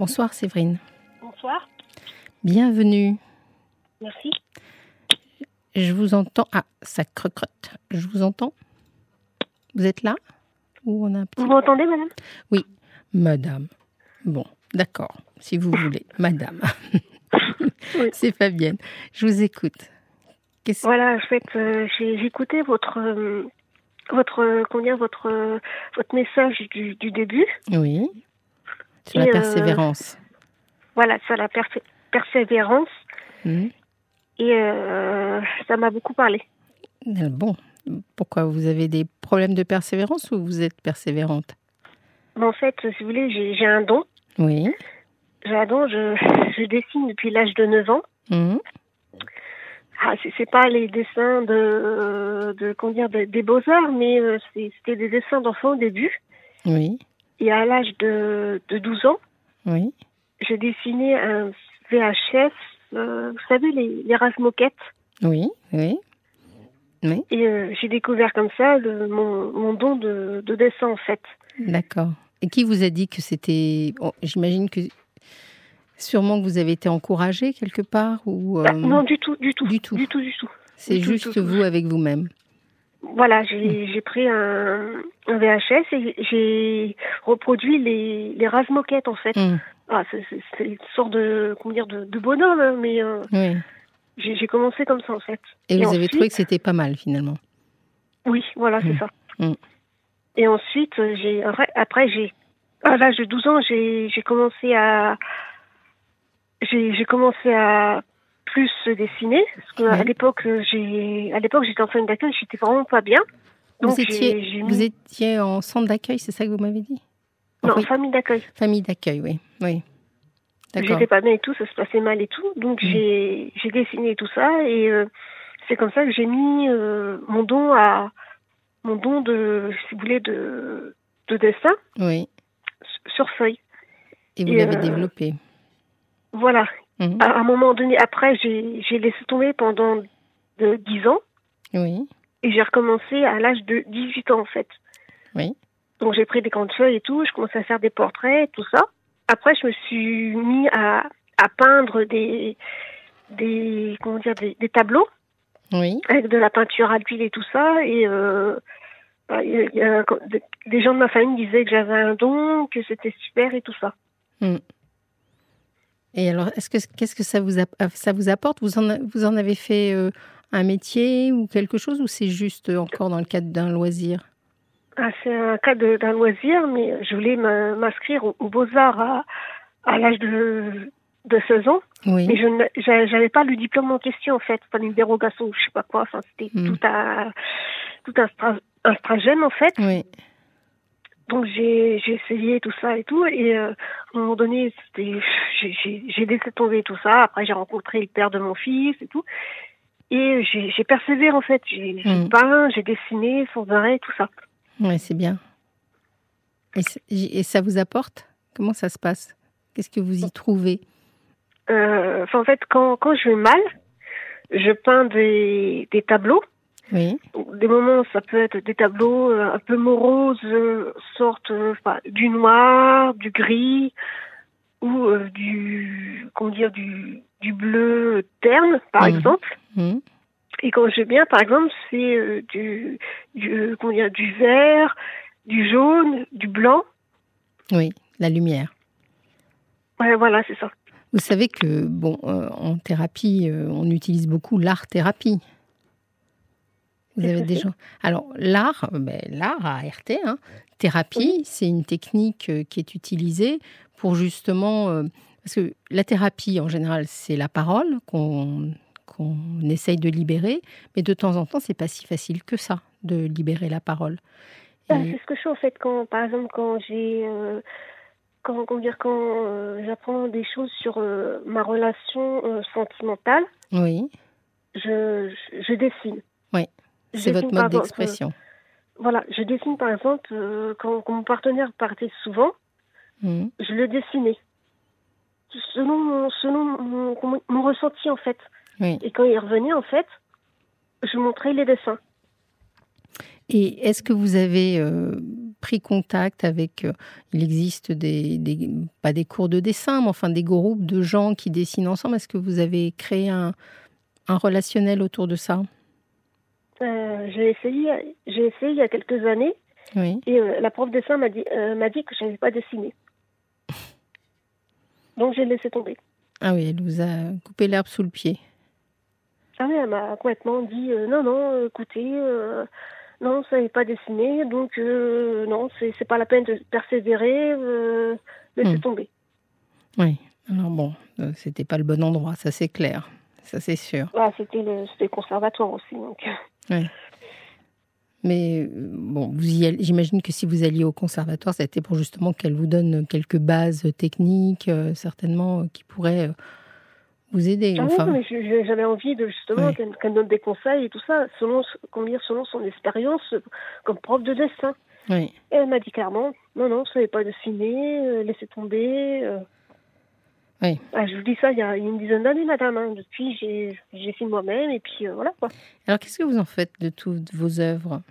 Bonsoir Séverine. Bonsoir. Bienvenue. Merci. Je vous entends. Ah, ça crocotte. Je vous entends. Vous êtes là? Ou on a un petit... Vous m'entendez, madame? Oui, madame. Bon, d'accord, si vous voulez. Madame. Oui. C'est Fabienne. Je vous écoute. Qu'est-ce- Voilà, en fait, euh, j'ai écouté votre, euh, votre, euh, dire, votre, votre message du, du début. Oui. Sur la euh, persévérance. Voilà, sur la persé- persévérance. Mhm. Et euh, ça m'a beaucoup parlé. Euh, Bon, pourquoi vous avez des problèmes de persévérance ou vous êtes persévérante? En fait, si vous voulez, j'ai un don. Oui. J'ai un don, je, je dessine depuis l'âge de 9 ans. Mhm. Ah, c'est pas les dessins de, de comment dire, de- des beaux-arts, mais c'était des dessins d'enfants au début. Oui. Et à l'âge de, de 12 ans, Oui. j'ai dessiné un VHS, euh, vous savez, les, les rases moquettes. Oui. Oui. Oui. Et euh, j'ai découvert comme ça le, mon, mon don de, de dessin, en fait. D'accord. Et qui vous a dit que c'était. oh, J'imagine que. Sûrement que vous avez été encouragé quelque part ou. euh, Bah, non, du tout, du tout. du tout. Du tout. C'est juste tout. vous avec vous-même. Voilà, j'ai pris un, un VHS et j'ai reproduit les, les rases moquettes, en fait. Hum, Ah, c'est une sorte de, comment dire, de, de bonhomme, hein, mais euh, Oui. j'ai commencé comme ça, en fait. Et, Et vous avez trouvé que c'était pas mal finalement. Oui, voilà, c'est Mm. ça. Mm. Et ensuite, euh, j'ai après, j'ai à l'âge de 12 ans, j'ai commencé à j'ai commencé à plus dessiner parce que à Ouais. l'époque euh, j'ai à l'époque j'étais en famille d'accueil, j'étais vraiment pas bien. Donc vous, étiez, j'ai vous mis- étiez en centre d'accueil, c'est ça que vous m'avez dit? Non, Enfin, famille d'accueil. Famille d'accueil, oui. Oui. D'accord. J'étais pas bien et tout, ça se passait mal et tout. Donc Mm. j'ai j'ai dessiné tout ça et euh, c'est comme ça que j'ai mis euh, mon don à mon don de si vous voulez de de dessin Oui. sur feuille. Et vous Et, l'avez euh, développé. Voilà. Mhm. À un moment donné, après, j'ai laissé tomber pendant de 10 ans Oui. et j'ai recommencé à l'âge de 18 ans, en fait. Oui. Donc, j'ai pris des grandes feuilles et tout, je commençais à faire des portraits, tout ça. Après, je me suis mis à, à peindre des, des, comment dire, des, des tableaux Oui. avec de la peinture à l'huile et tout ça. Et euh, bah, il y a- il y a- des- des gens de ma famille disaient que j'avais un don, que c'était super et tout ça. Et alors, est-ce que qu'est-ce que ça vous ça vous apporte? Vous en a- vous en avez fait euh, un métier ou quelque chose ou c'est juste encore dans le cadre d'un loisir? Ah, c'est un cas de- d'un loisir, mais je voulais m'in- m'inscrire aux, aux Beaux-Arts à, à l'âge de, de 16 ans, Oui. mais je n'a- j'a- j'avais pas le diplôme en question, en fait. Pas une dérogation ou je sais pas quoi. Enfin, c'était Hmm. tout, un, tout un, un stratagème, en fait. Oui. Donc, j'ai essayé tout ça et tout. Et euh, à un moment donné, j'ai- laissé tomber tout ça. Après, j'ai rencontré le père de mon fils et tout. Et j'ai persévéré, en fait. J'ai Hmm. peint, j'ai dessiné sans arrêt, tout ça. Ouais, c'est bien. Et, ça vous apporte? Comment ça se passe? Qu'est-ce que vous y trouvez? Euh, en fait, quand, quand je vais mal, je peins des, des tableaux. Oui. Des moments, ça peut être des tableaux euh, un peu moroses, euh, sorte euh, du noir, du gris ou euh, du comment dire du, du bleu terne, par Mhm. exemple. Mhm. Et quand je bien, par exemple, c'est euh, du, du comment dire du vert, du jaune, du blanc. Oui, la lumière. Ouais, voilà, c'est ça. Vous savez que, bon, euh, en thérapie, on utilise beaucoup l'art-thérapie. Vous avez des gens. Alors, l'art, ben, l'art à RT, hein, thérapie, c'est une technique euh, qui est utilisée pour justement. euh, parce que la thérapie, en général, c'est la parole qu'on qu'on essaye de libérer, mais de temps en temps, c'est pas si facile que ça de libérer la parole. Ah, Et- C'est ce que je fais en fait quand, par exemple, quand j'ai, euh, quand, comment dire, quand euh, j'apprends des choses sur euh, ma relation sentimentale, oui, je, je, je dessine. Oui, c'est votre mode exemple, d'expression. euh, voilà, je dessine par exemple euh, quand, quand mon partenaire partait souvent, Mhm. je le dessinais selon mon, selon mon, ressenti en fait. Oui. Et quand il revenait en fait, je montrais les dessins. Et est-ce que vous avez, euh, pris contact avec, euh, il existe des, des, pas des cours de dessin, mais enfin des groupes de gens qui dessinent ensemble? Est-ce que vous avez créé un, un relationnel autour de ça? euh, J'ai essayé, j'ai essayé il y a quelques années. Oui. Et euh, la prof de dessin m'a dit, euh, m'a dit que je n'avais pas dessiné. Donc j'ai laissé tomber. Ah oui, elle vous a coupé l'herbe sous le pied. Ah oui, elle m'a complètement dit euh, non, non, écoutez, euh, non, ça n'est pas dessiné, donc euh, non, c'est c'est pas la peine de persévérer, euh, laissez Hmm. tomber. Oui. Alors bon, euh, c'était pas le bon endroit, ça c'est clair. Ça c'est sûr. Voilà, c'était le, c'était le conservatoire aussi. Donc. Mais euh, bon, j'imagine que si vous alliez au conservatoire, c'était pour justement qu'elle vous donne quelques bases techniques, euh, certainement, euh, qui pourraient euh, vous aider. Ah oui, mais j'avais envie de justement Ouais. qu'elle qu'elle donne des conseils et tout ça, selon, dire, selon son expérience comme prof de dessin. oui. Et elle m'a dit clairement, non, non, ça n'est pas dessiné, euh, laissez tomber. Oui. Ah, je vous dis ça il y a une dizaine d'années, madame. hein. Depuis, j'ai fait moi-même et puis euh, voilà quoi. Alors, qu'est-ce que vous en faites de toutes vos œuvres?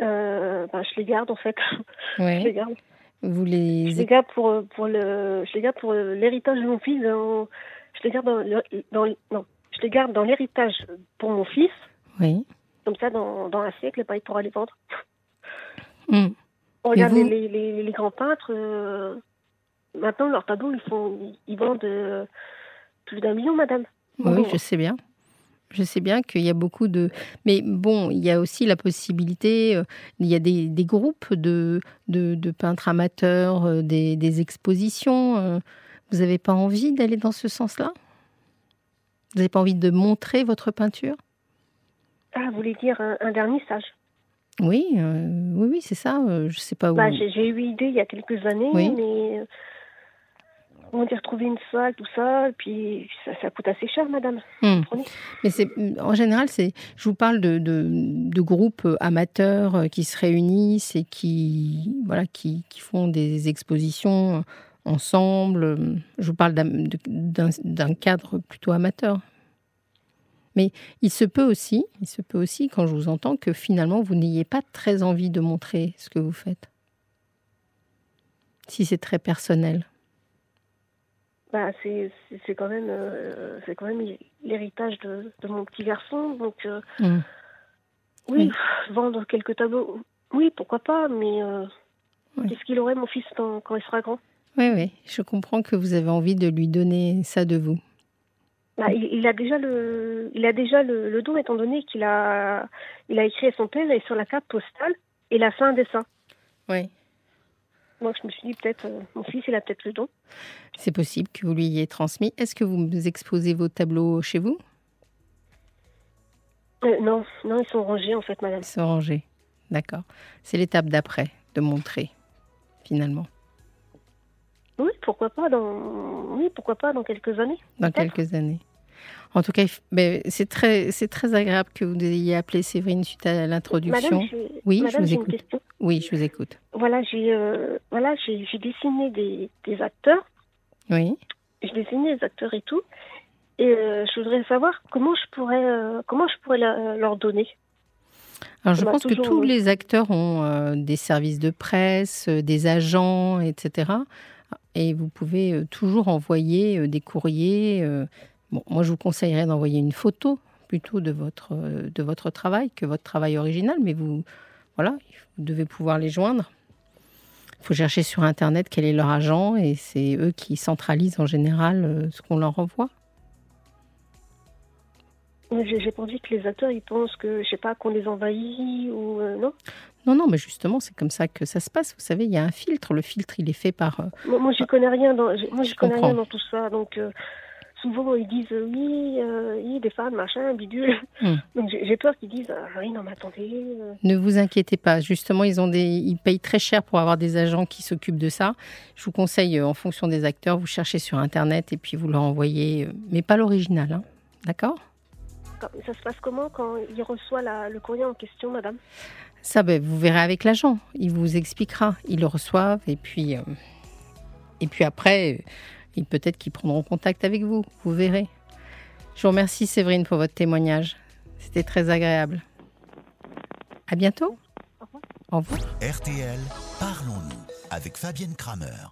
Euh, ben, je les garde en fait. je les garde. Vous Je les les. garde pour, euh, pour le, je les garde pour l'héritage de mon fils. dans- je les garde dans, le- dans, non, je les garde dans l'héritage pour mon fils. Oui. Comme ça, dans, dans un siècle, bah, il pourra les vendre. Hum. On regarde vous les, les, les grands peintres. euh, maintenant, leurs tableaux, ils, font, ils, vendent euh, plus d'un million, madame. Oui, Bon. je sais bien. Je sais bien qu'il y a beaucoup de... Mais bon, il y a aussi la possibilité, euh, il y a des, des groupes de, de, de peintres amateurs, euh, des, des expositions. Vous n'avez pas envie d'aller dans ce sens-là? Vous n'avez pas envie de montrer votre peinture? Ah, vous voulez dire un, un vernissage? Oui, euh, oui, oui, c'est ça. euh, je sais pas où... bah, J'ai eu idée il y a quelques années, Oui. mais on dit retrouver une salle, tout ça, et puis ça, ça coûte assez cher, madame. Hmm. Mais c'est en général, c'est je vous parle de, de, de groupes amateurs euh, qui se réunissent et qui voilà qui, qui font des expositions euh, ensemble. Je vous parle d'un cadre plutôt amateur. Mais il se peut aussi, il se peut aussi quand je vous entends que finalement vous n'ayez pas très envie de montrer ce que vous faites. Si c'est très personnel. Bah, c'est quand même euh, c'est quand même l'héritage de, de mon petit garçon donc euh, Hmm. oui vendre quelques tableaux oui pourquoi pas mais euh, Oui. qu'est-ce qu'il aurait mon fils quand, quand il sera grand? Oui, oui, je comprends que vous avez envie de lui donner ça de vous. bah, il, il a déjà le il a déjà le, le don étant donné qu'il a il a écrit à son père et sur la carte postale il a fait un dessin Oui. Moi je me suis dit peut-être euh, mon fils il a peut-être le don C'est possible que vous lui ayez transmis. Est-ce que vous exposez vos tableaux chez vous? Euh, non non ils sont rangés en fait madame Ils sont rangés. D'accord. C'est l'étape d'après, de montrer, finalement, oui pourquoi pas dans oui pourquoi pas dans quelques années dans quelques années. En tout cas, ben, c'est très, c'est très agréable que vous ayez appelé Séverine suite à l'introduction. madame Oui, je madame, vous j'ai une écoute. Oui, je vous écoute. Voilà, j'ai euh, voilà, j'ai j'ai dessiné des, des acteurs, Oui. j'ai dessiné des acteurs et tout, et euh, je voudrais savoir comment je pourrais euh, comment je pourrais la- leur donner. Alors, je On pense que tous les acteurs ont des services de presse, des agents, etc. Et vous pouvez toujours envoyer des courriers. Bon, moi, je vous conseillerais d'envoyer une photo plutôt de votre, de votre travail que votre travail original, mais vous, voilà, vous devez pouvoir les joindre. Il faut chercher sur Internet quel est leur agent et c'est eux qui centralisent en général euh, ce qu'on leur envoie. J'ai pas envie que les acteurs ils pensent que je sais pas qu'on les envahit ou euh, non? Non, non, mais justement, c'est comme ça que ça se passe. Vous savez, il y a un filtre. Le filtre, il est fait par. euh, Moi, moi j'y connais rien dans moi Je connais rien dans tout ça donc euh, souvent ils disent euh, oui euh, oui des femmes machin bidule. Hmm. Donc j'ai peur qu'ils disent ah, oui non mais attendez. Ne vous inquiétez pas. Justement, ils ont des, ils payent très cher pour avoir des agents qui s'occupent de ça. Je vous conseille, en fonction des acteurs, vous cherchez sur Internet et puis vous leur envoyez, mais pas l'original, hein. d'accord? Ça se passe comment quand il reçoit la- le courrier en question madame? Ça, ben, vous verrez avec l'agent. Il vous expliquera. Ils le reçoivent et puis, euh, et puis après, il peut-être qu'ils prendront contact avec vous. Vous verrez. Je vous remercie, Séverine, pour votre témoignage. C'était très agréable. À bientôt. Au revoir. Au revoir. RTL, parlons-nous avec Fabienne Kramer.